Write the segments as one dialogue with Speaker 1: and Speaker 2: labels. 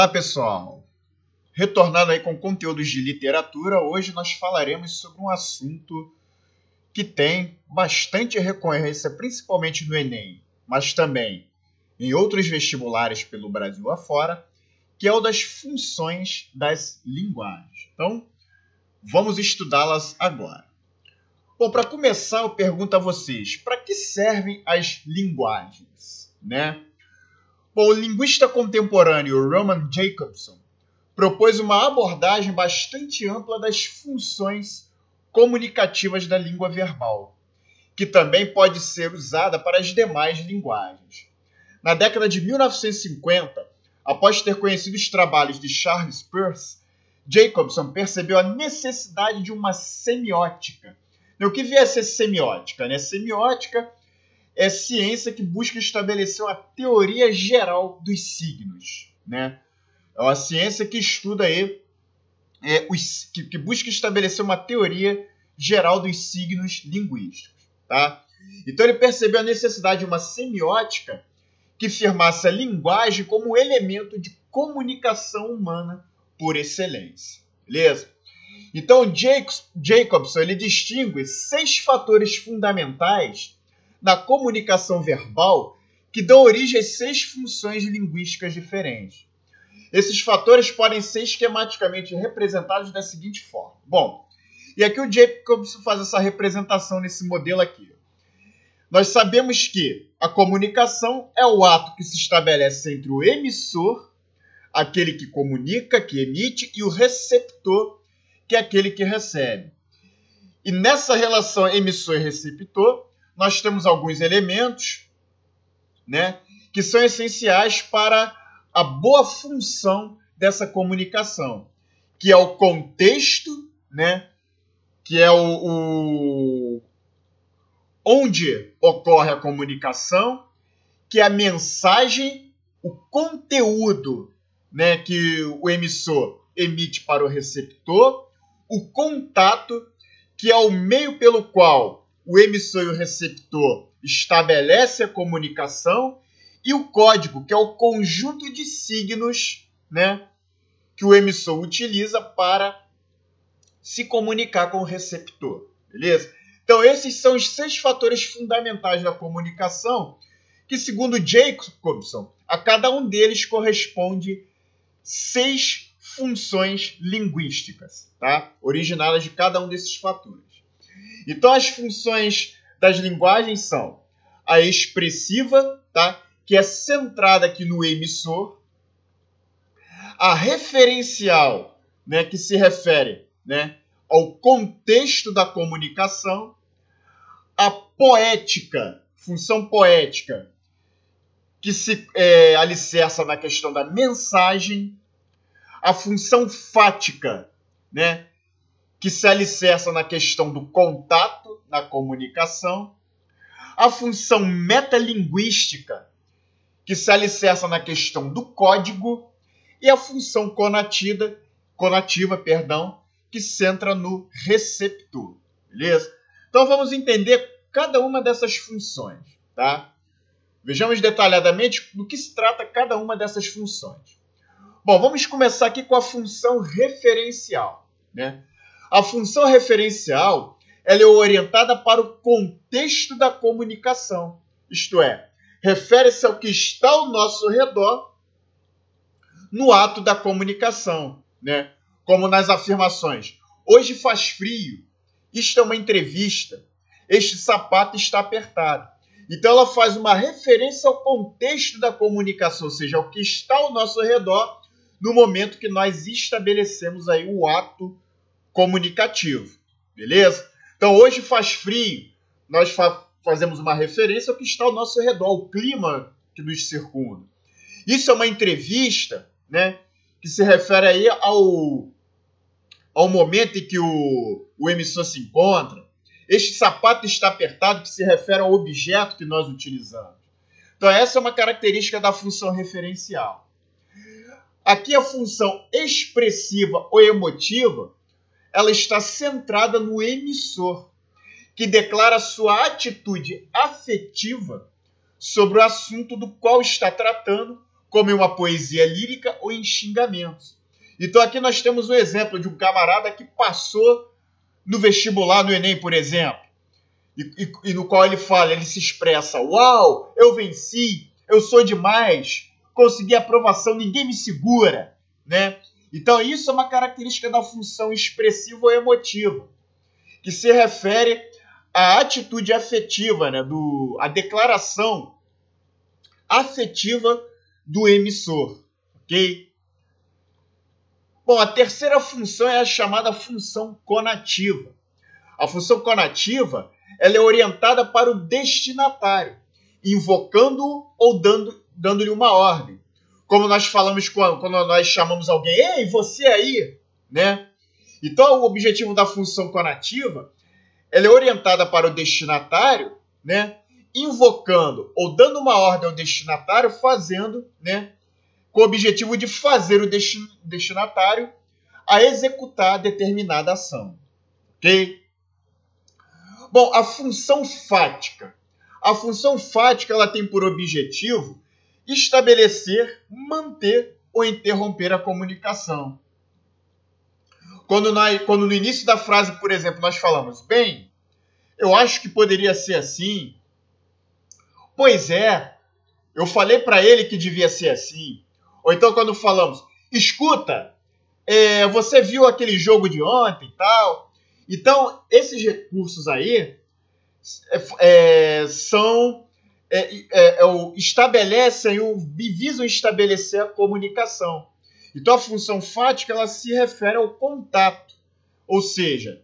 Speaker 1: Olá, pessoal! Retornando aí com conteúdos de literatura, hoje nós falaremos sobre um assunto que tem bastante recorrência, principalmente no Enem, mas também em outros vestibulares pelo Brasil afora, que é o das funções das linguagens. Então, vamos estudá-las agora. Bom, para começar, eu pergunto a vocês: para que servem as linguagens? Né? Bom, o linguista contemporâneo Roman Jacobson propôs uma abordagem bastante ampla das funções comunicativas da língua verbal, que também pode ser usada para as demais linguagens. Na década de 1950, após ter conhecido os trabalhos de Charles Peirce, Jacobson percebeu a necessidade de uma semiótica. O que vier ser semiótica? Né? Semiótica é ciência que busca estabelecer uma teoria geral dos signos, né? É uma ciência que estuda aí, é, os, que, que, busca estabelecer uma teoria geral dos signos linguísticos, tá? Então ele percebeu a necessidade de uma semiótica que firmasse a linguagem como elemento de comunicação humana por excelência, beleza? Então Jacobson ele distingue seis fatores fundamentais na comunicação verbal que dão origem a seis funções linguísticas diferentes. Esses fatores podem ser esquematicamente representados da seguinte forma. Bom, e aqui o Jacobson faz essa representação nesse modelo aqui. Nós sabemos que a comunicação é o ato que se estabelece entre o emissor, aquele que comunica, que emite, e o receptor, que é aquele que recebe. E nessa relação emissor e receptor, nós temos alguns elementos né, que são essenciais para a boa função dessa comunicação, que é o contexto, né, que é o, o onde ocorre a comunicação, que é a mensagem, o conteúdo né, que o emissor emite para o receptor, o contato, que é o meio pelo qual o emissor e o receptor estabelece a comunicação e o código, que é o conjunto de signos né, que o emissor utiliza para se comunicar com o receptor. Beleza? Então, esses são os seis fatores fundamentais da comunicação, que, segundo Jacobson, a cada um deles corresponde seis funções linguísticas, tá? originadas de cada um desses fatores. Então, as funções das linguagens são a expressiva, tá? que é centrada aqui no emissor, a referencial, né? que se refere né? ao contexto da comunicação, a poética, função poética, que se é, alicerça na questão da mensagem, a função fática, né? Que se alicerça na questão do contato, na comunicação, a função metalinguística, que se alicerça na questão do código, e a função conativa, conativa perdão, que centra no receptor. Beleza? Então vamos entender cada uma dessas funções, tá? Vejamos detalhadamente do que se trata cada uma dessas funções. Bom, vamos começar aqui com a função referencial, né? A função referencial ela é orientada para o contexto da comunicação, isto é, refere-se ao que está ao nosso redor no ato da comunicação, né? Como nas afirmações: hoje faz frio, isto é uma entrevista, este sapato está apertado. Então ela faz uma referência ao contexto da comunicação, ou seja, ao que está ao nosso redor no momento que nós estabelecemos aí o ato comunicativo, beleza? Então hoje faz frio, nós fa fazemos uma referência ao que está ao nosso redor, ao clima que nos circunda. Isso é uma entrevista, né, que se refere aí ao, ao momento em que o, o emissor se encontra. Este sapato está apertado, que se refere ao objeto que nós utilizamos. Então essa é uma característica da função referencial. Aqui a função expressiva ou emotiva ela está centrada no emissor, que declara sua atitude afetiva sobre o assunto do qual está tratando como em uma poesia lírica ou em xingamentos. Então aqui nós temos um exemplo de um camarada que passou no vestibular, no Enem, por exemplo, e, e, e no qual ele fala, ele se expressa: Uau, eu venci, eu sou demais, consegui aprovação, ninguém me segura, né? Então isso é uma característica da função expressiva ou emotiva, que se refere à atitude afetiva, né, do, a declaração afetiva do emissor, ok? Bom, a terceira função é a chamada função conativa. A função conativa ela é orientada para o destinatário, invocando ou dando, dando-lhe uma ordem. Como nós falamos quando, quando nós chamamos alguém, ei, você aí, né? Então, o objetivo da função conativa ela é orientada para o destinatário, né? Invocando ou dando uma ordem ao destinatário, fazendo, né? Com o objetivo de fazer o destinatário a executar determinada ação. Ok? Bom, a função fática. A função fática ela tem por objetivo estabelecer, manter ou interromper a comunicação. Quando, nós, quando no início da frase, por exemplo, nós falamos, bem, eu acho que poderia ser assim. Pois é, eu falei para ele que devia ser assim. Ou então quando falamos, escuta, é, você viu aquele jogo de ontem e tal. Então, esses recursos aí é, é são é, é, é estabelecem, visam estabelecer a comunicação. Então a função fática ela se refere ao contato, ou seja,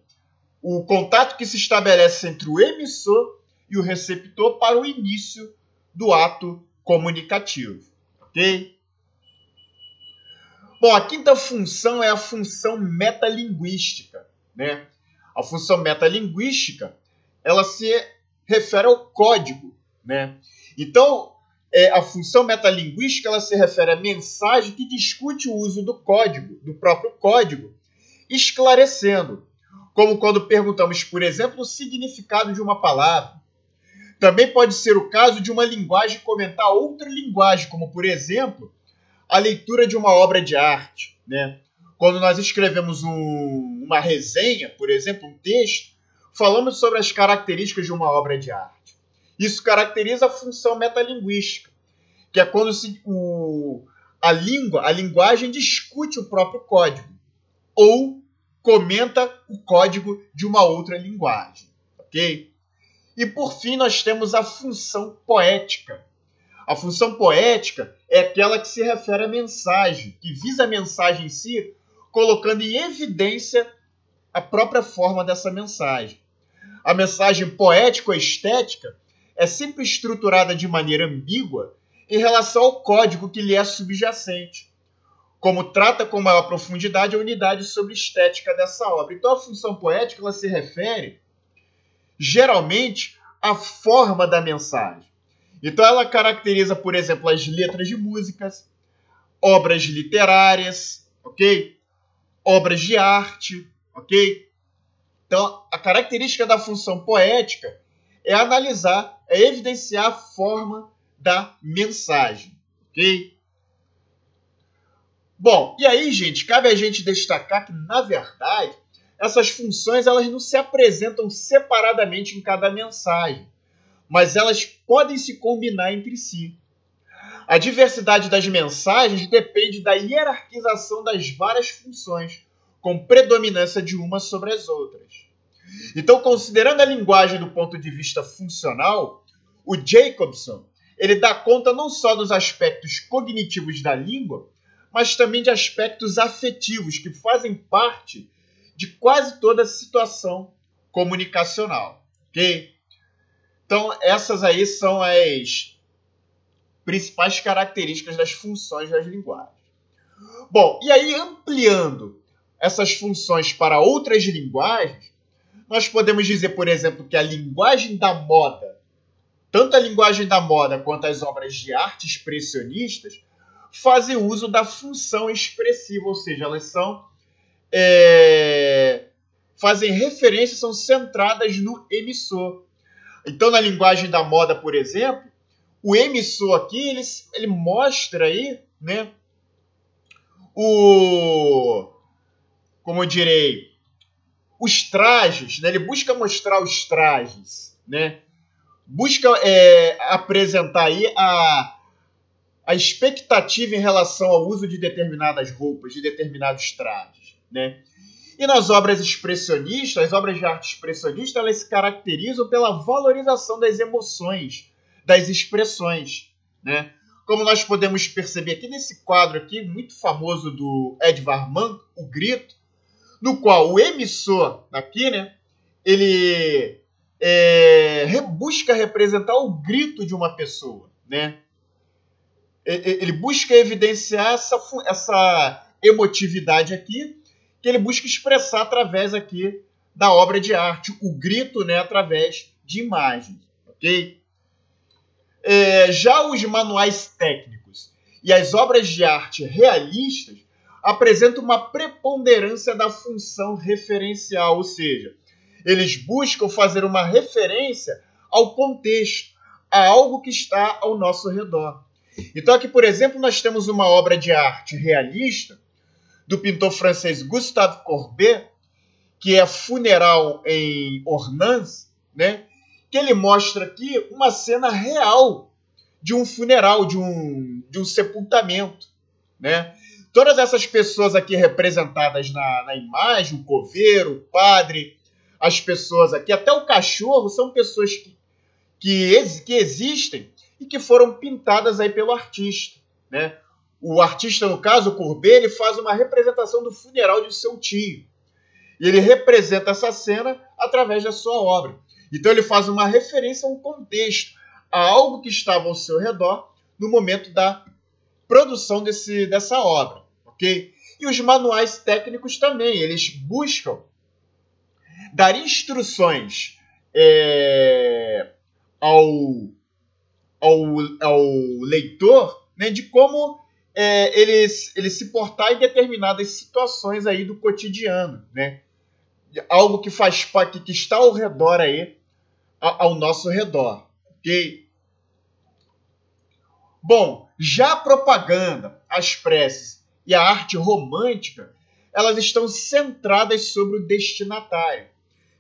Speaker 1: o contato que se estabelece entre o emissor e o receptor para o início do ato comunicativo, ok? Bom, a quinta função é a função metalinguística, né? A função metalinguística ela se refere ao código né? Então, é, a função metalinguística ela se refere à mensagem que discute o uso do código, do próprio código, esclarecendo, como quando perguntamos, por exemplo, o significado de uma palavra. Também pode ser o caso de uma linguagem comentar outra linguagem, como, por exemplo, a leitura de uma obra de arte. Né? Quando nós escrevemos um, uma resenha, por exemplo, um texto, falamos sobre as características de uma obra de arte. Isso caracteriza a função metalinguística, que é quando se, o, a língua, a linguagem discute o próprio código ou comenta o código de uma outra linguagem, ok? E por fim nós temos a função poética. A função poética é aquela que se refere à mensagem, que visa a mensagem em si, colocando em evidência a própria forma dessa mensagem. A mensagem poético-estética é sempre estruturada de maneira ambígua em relação ao código que lhe é subjacente, como trata com maior profundidade a unidade sobre estética dessa obra. Então a função poética ela se refere geralmente à forma da mensagem. Então ela caracteriza, por exemplo, as letras de músicas, obras literárias, ok? Obras de arte, ok? Então a característica da função poética é analisar é evidenciar a forma da mensagem, ok? Bom, e aí, gente, cabe a gente destacar que, na verdade, essas funções elas não se apresentam separadamente em cada mensagem, mas elas podem se combinar entre si. A diversidade das mensagens depende da hierarquização das várias funções, com predominância de uma sobre as outras. Então, considerando a linguagem do ponto de vista funcional, o Jacobson ele dá conta não só dos aspectos cognitivos da língua, mas também de aspectos afetivos que fazem parte de quase toda a situação comunicacional, ok? Então, essas aí são as principais características das funções das linguagens. Bom, e aí ampliando essas funções para outras linguagens, nós podemos dizer, por exemplo, que a linguagem da moda, tanto a linguagem da moda quanto as obras de arte expressionistas, fazem uso da função expressiva, ou seja, elas são é, fazem referência, são centradas no emissor. Então, na linguagem da moda, por exemplo, o emissor aqui, ele, ele mostra aí, né, o, como eu direi, os trajes, né, ele busca mostrar os trajes, né, busca é, apresentar aí a, a expectativa em relação ao uso de determinadas roupas, de determinados trajes, né? E nas obras expressionistas, as obras de arte expressionista, elas se caracterizam pela valorização das emoções, das expressões, né? Como nós podemos perceber aqui nesse quadro aqui, muito famoso do Edvard Munch, O Grito, no qual o emissor aqui, né, ele é, busca representar o grito de uma pessoa, né? Ele busca evidenciar essa, essa emotividade aqui, que ele busca expressar através aqui da obra de arte, o grito, né, através de imagens, ok? É, já os manuais técnicos e as obras de arte realistas apresentam uma preponderância da função referencial, ou seja, eles buscam fazer uma referência ao contexto, a algo que está ao nosso redor. Então, aqui, por exemplo, nós temos uma obra de arte realista do pintor francês Gustave Courbet, que é Funeral em Ornans, né? que ele mostra aqui uma cena real de um funeral, de um, de um sepultamento. Né? Todas essas pessoas aqui representadas na, na imagem, o coveiro, o padre, as pessoas aqui, até o cachorro, são pessoas que, que, que existem e que foram pintadas aí pelo artista. Né? O artista, no caso, o Courbet, ele faz uma representação do funeral de seu tio. E ele representa essa cena através da sua obra. Então ele faz uma referência a um contexto, a algo que estava ao seu redor no momento da produção desse, dessa obra, ok? E os manuais técnicos também, eles buscam dar instruções é, ao, ao, ao leitor né, de como é, ele, ele se portar em determinadas situações aí do cotidiano, né? Algo que faz parte, que está ao redor aí, ao nosso redor, ok? Bom, já a propaganda, as preces e a arte romântica, elas estão centradas sobre o destinatário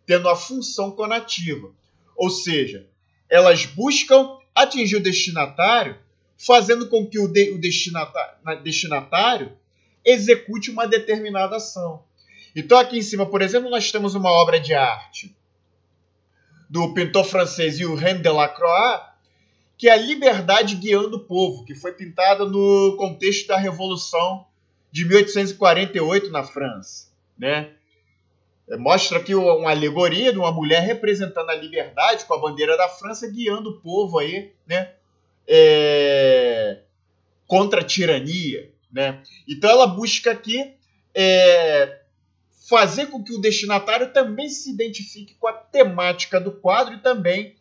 Speaker 1: tendo a função conativa, ou seja, elas buscam atingir o destinatário, fazendo com que o, de, o destinatário, destinatário execute uma determinada ação. Então, aqui em cima, por exemplo, nós temos uma obra de arte do pintor francês Eugène Delacroix, que é a liberdade guiando o povo, que foi pintada no contexto da Revolução de 1848 na França. Né? mostra aqui uma alegoria de uma mulher representando a liberdade com a bandeira da França, guiando o povo aí, né, é, contra a tirania, né? Então ela busca aqui é, fazer com que o destinatário também se identifique com a temática do quadro e também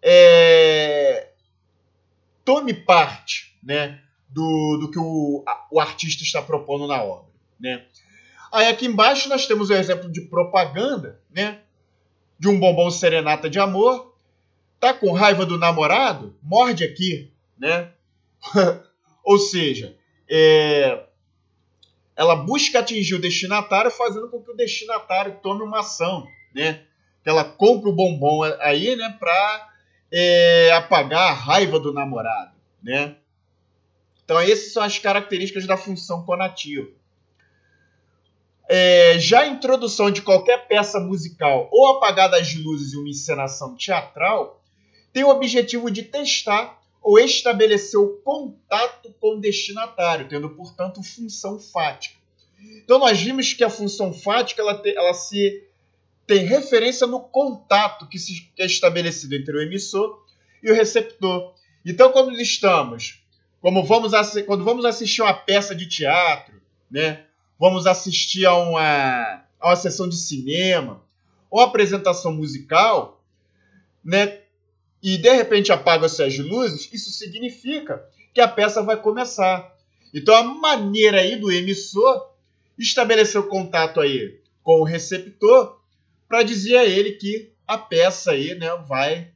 Speaker 1: é, tome parte, né, do, do que o, o artista está propondo na obra, né? Aí aqui embaixo nós temos o exemplo de propaganda, né? De um bombom serenata de amor. Tá com raiva do namorado? Morde aqui, né? Ou seja, é... ela busca atingir o destinatário fazendo com que o destinatário tome uma ação, né? Que ela compre o bombom aí, né? Para é, apagar a raiva do namorado, né? Então essas são as características da função conativa. É, já a introdução de qualquer peça musical ou apagada de luzes em uma encenação teatral tem o objetivo de testar ou estabelecer o contato com o destinatário, tendo, portanto, função fática. Então, nós vimos que a função fática ela, te, ela se tem referência no contato que, se, que é estabelecido entre o emissor e o receptor. Então, quando estamos, como vamos, quando vamos assistir uma peça de teatro, né, vamos assistir a uma, a uma sessão de cinema ou apresentação musical, né? E de repente apagam-se as luzes, isso significa que a peça vai começar. Então a maneira aí do emissor estabelecer o contato aí com o receptor para dizer a ele que a peça aí, né, vai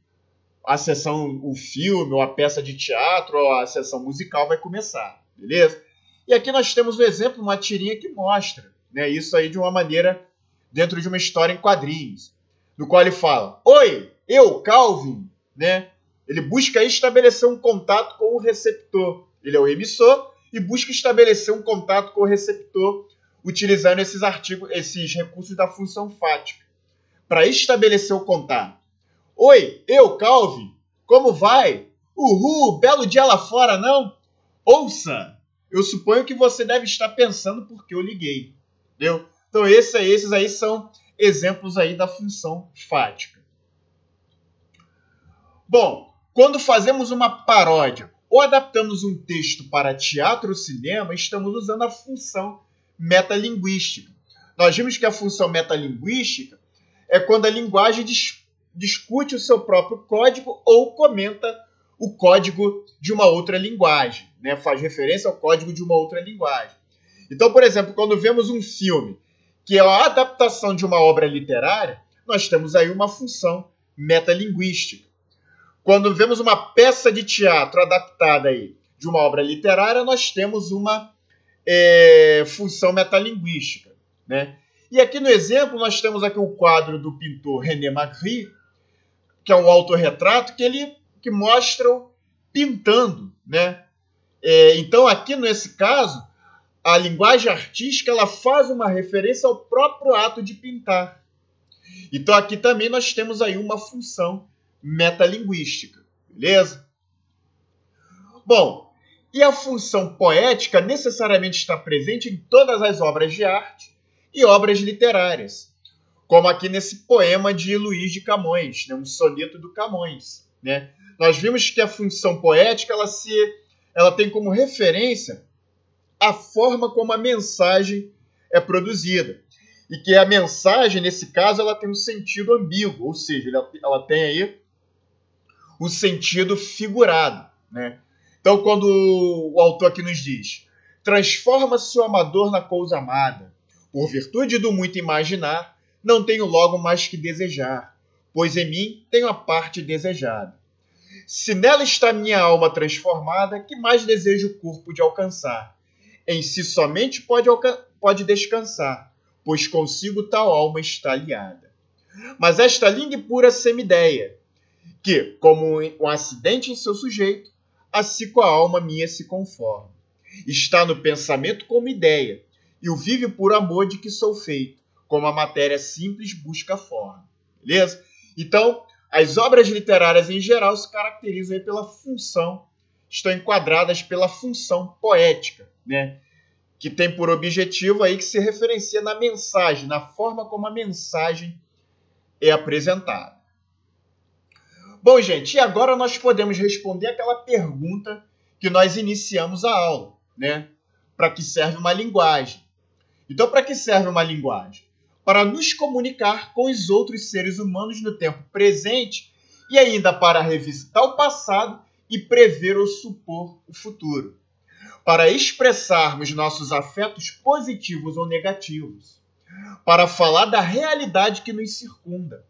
Speaker 1: a sessão, o filme, ou a peça de teatro, ou a sessão musical vai começar, beleza? E aqui nós temos um exemplo, uma tirinha que mostra né, isso aí de uma maneira dentro de uma história em quadrinhos, no qual ele fala: Oi, eu, Calvin, né? Ele busca estabelecer um contato com o receptor. Ele é o emissor e busca estabelecer um contato com o receptor utilizando esses artigos, esses recursos da função fática para estabelecer o contato. Oi, eu, Calvin, como vai? Uhul, belo dia lá fora, não? Ouça, eu suponho que você deve estar pensando porque eu liguei, entendeu? Então esse, esses aí são exemplos aí da função fática. Bom, quando fazemos uma paródia ou adaptamos um texto para teatro ou cinema, estamos usando a função metalinguística. Nós vimos que a função metalinguística é quando a linguagem dis discute o seu próprio código ou comenta o código de uma outra linguagem, né? faz referência ao código de uma outra linguagem. Então, por exemplo, quando vemos um filme que é a adaptação de uma obra literária, nós temos aí uma função metalinguística. Quando vemos uma peça de teatro adaptada aí de uma obra literária, nós temos uma é, função metalinguística. Né? E aqui no exemplo, nós temos aqui o quadro do pintor René Magritte, que é um autorretrato que ele que mostra pintando. Né? É, então, aqui nesse caso, a linguagem artística ela faz uma referência ao próprio ato de pintar. Então, aqui também nós temos aí uma função metalinguística, beleza? Bom, e a função poética necessariamente está presente em todas as obras de arte e obras literárias, como aqui nesse poema de Luís de Camões, né, um soneto do Camões. Né? Nós vimos que a função poética ela, se, ela tem como referência a forma como a mensagem é produzida. E que a mensagem, nesse caso, ela tem um sentido ambíguo, ou seja, ela, tem aí o sentido figurado. Né? Então, quando o autor aqui nos diz: transforma-se o amador na coisa amada, por virtude do muito imaginar, não tenho logo mais que desejar, pois em mim tenho a parte desejada. Se nela está minha alma transformada, que mais desejo o corpo de alcançar? Em si somente pode, pode descansar, pois consigo tal alma está aliada. Mas esta linda e pura semideia, que, como um acidente em seu sujeito, assim com a alma minha se conforma. Está no pensamento como ideia, e o vive por amor de que sou feito, como a matéria simples busca forma. Beleza? Então, as obras literárias em geral se caracterizam pela função, estão enquadradas pela função poética, né? que tem por objetivo aí que se referencia na mensagem, na forma como a mensagem é apresentada. Bom, gente, e agora nós podemos responder aquela pergunta que nós iniciamos a aula, né? Para que serve uma linguagem? Então, para que serve uma linguagem? Para nos comunicar com os outros seres humanos no tempo presente e ainda para revisitar o passado e prever ou supor o futuro. Para expressarmos nossos afetos positivos ou negativos. Para falar da realidade que nos circunda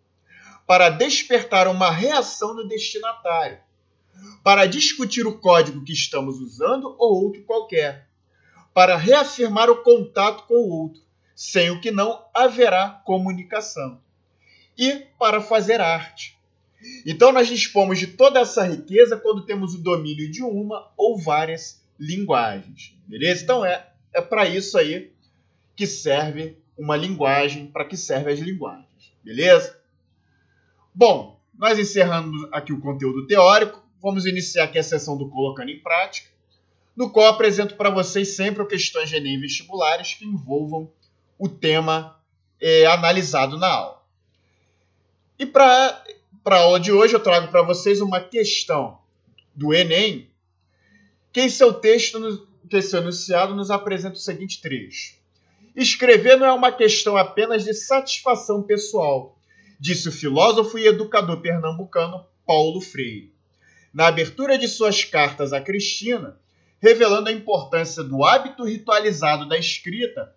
Speaker 1: para despertar uma reação no destinatário, para discutir o código que estamos usando ou outro qualquer, para reafirmar o contato com o outro, sem o que não haverá comunicação, e para fazer arte. Então, nós dispomos de toda essa riqueza quando temos o domínio de uma ou várias linguagens. Beleza? Então, é, é para isso aí que serve uma linguagem, para que servem as linguagens. Beleza? Bom, nós encerramos aqui o conteúdo teórico, vamos iniciar aqui a sessão do Colocando em Prática, no qual apresento para vocês sempre questões de Enem vestibulares que envolvam o tema é, analisado na aula. E para a aula de hoje eu trago para vocês uma questão do Enem, que em seu texto, que esse enunciado nos apresenta o seguinte trecho. Escrever não é uma questão apenas de satisfação pessoal, disse o filósofo e educador pernambucano Paulo Freire, na abertura de suas cartas a Cristina, revelando a importância do hábito ritualizado da escrita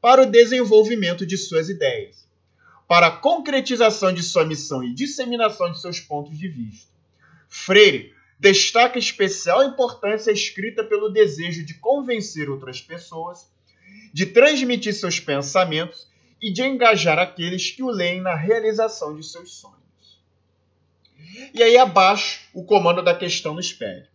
Speaker 1: para o desenvolvimento de suas ideias, para a concretização de sua missão e disseminação de seus pontos de vista, Freire destaca especial importância escrita pelo desejo de convencer outras pessoas, de transmitir seus pensamentos e de engajar aqueles que o leem na realização de seus sonhos. E aí abaixo o comando da questão nos pede.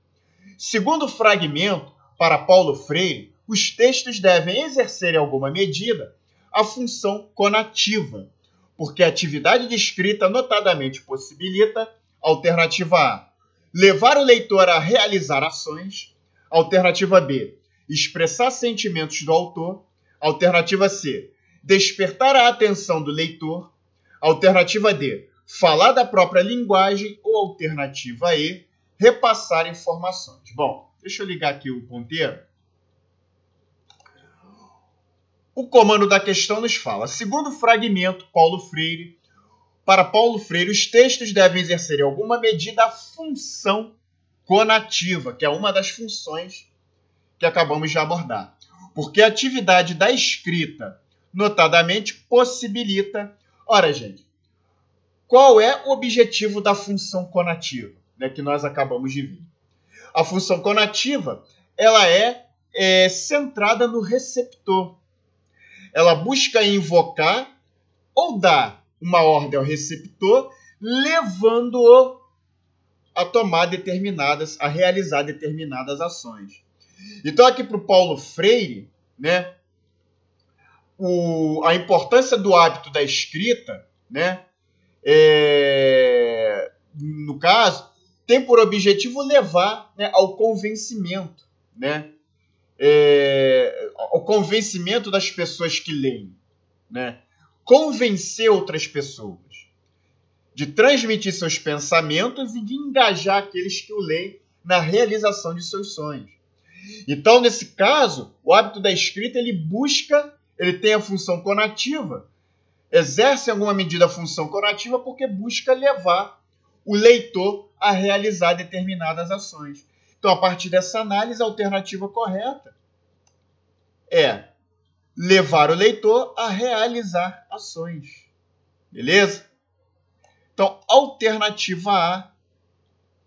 Speaker 1: Segundo fragmento, para Paulo Freire, os textos devem exercer em alguma medida a função conativa, porque a atividade de escrita notadamente possibilita, alternativa A, levar o leitor a realizar ações, alternativa B, expressar sentimentos do autor, alternativa C, despertar a atenção do leitor, alternativa D, falar da própria linguagem ou alternativa E, repassar informações. Bom, deixa eu ligar aqui o ponteiro. O comando da questão nos fala: segundo o fragmento Paulo Freire, para Paulo Freire, os textos devem exercer em alguma medida a função conativa, que é uma das funções que acabamos de abordar. Porque a atividade da escrita, notadamente, possibilita. Ora, gente, qual é o objetivo da função conativa, né, que nós acabamos de ver? A função conativa ela é, é centrada no receptor ela busca invocar ou dar uma ordem ao receptor, levando-o a tomar determinadas, a realizar determinadas ações. Então, aqui para o Paulo Freire, né, o, a importância do hábito da escrita, né, é, no caso, tem por objetivo levar né, ao convencimento, né, é, o convencimento das pessoas que leem, né? Convencer outras pessoas, de transmitir seus pensamentos e de engajar aqueles que o leem na realização de seus sonhos. Então, nesse caso, o hábito da escrita ele busca, ele tem a função conativa, exerce em alguma medida a função conativa porque busca levar o leitor a realizar determinadas ações. Então, a partir dessa análise, a alternativa correta é levar o leitor a realizar ações. Beleza? Então, alternativa A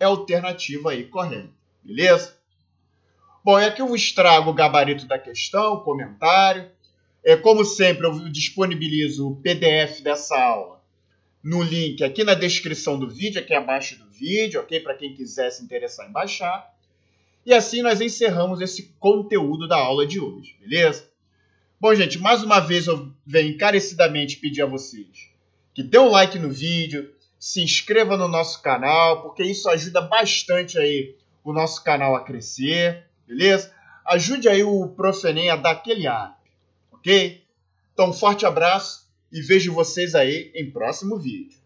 Speaker 1: é a alternativa aí correta. Beleza? Bom, e aqui eu vos trago o gabarito da questão, comentário. É, como sempre, eu disponibilizo o PDF dessa aula no link aqui na descrição do vídeo, aqui abaixo do vídeo, ok? Para quem quiser se interessar em baixar. E assim nós encerramos esse conteúdo da aula de hoje, beleza? Bom, gente, mais uma vez eu venho encarecidamente pedir a vocês que dê um like no vídeo, se inscreva no nosso canal, porque isso ajuda bastante aí o nosso canal a crescer, beleza? Ajude aí o Profenem a dar aquele ar, ok? Então, um forte abraço e vejo vocês aí em próximo vídeo.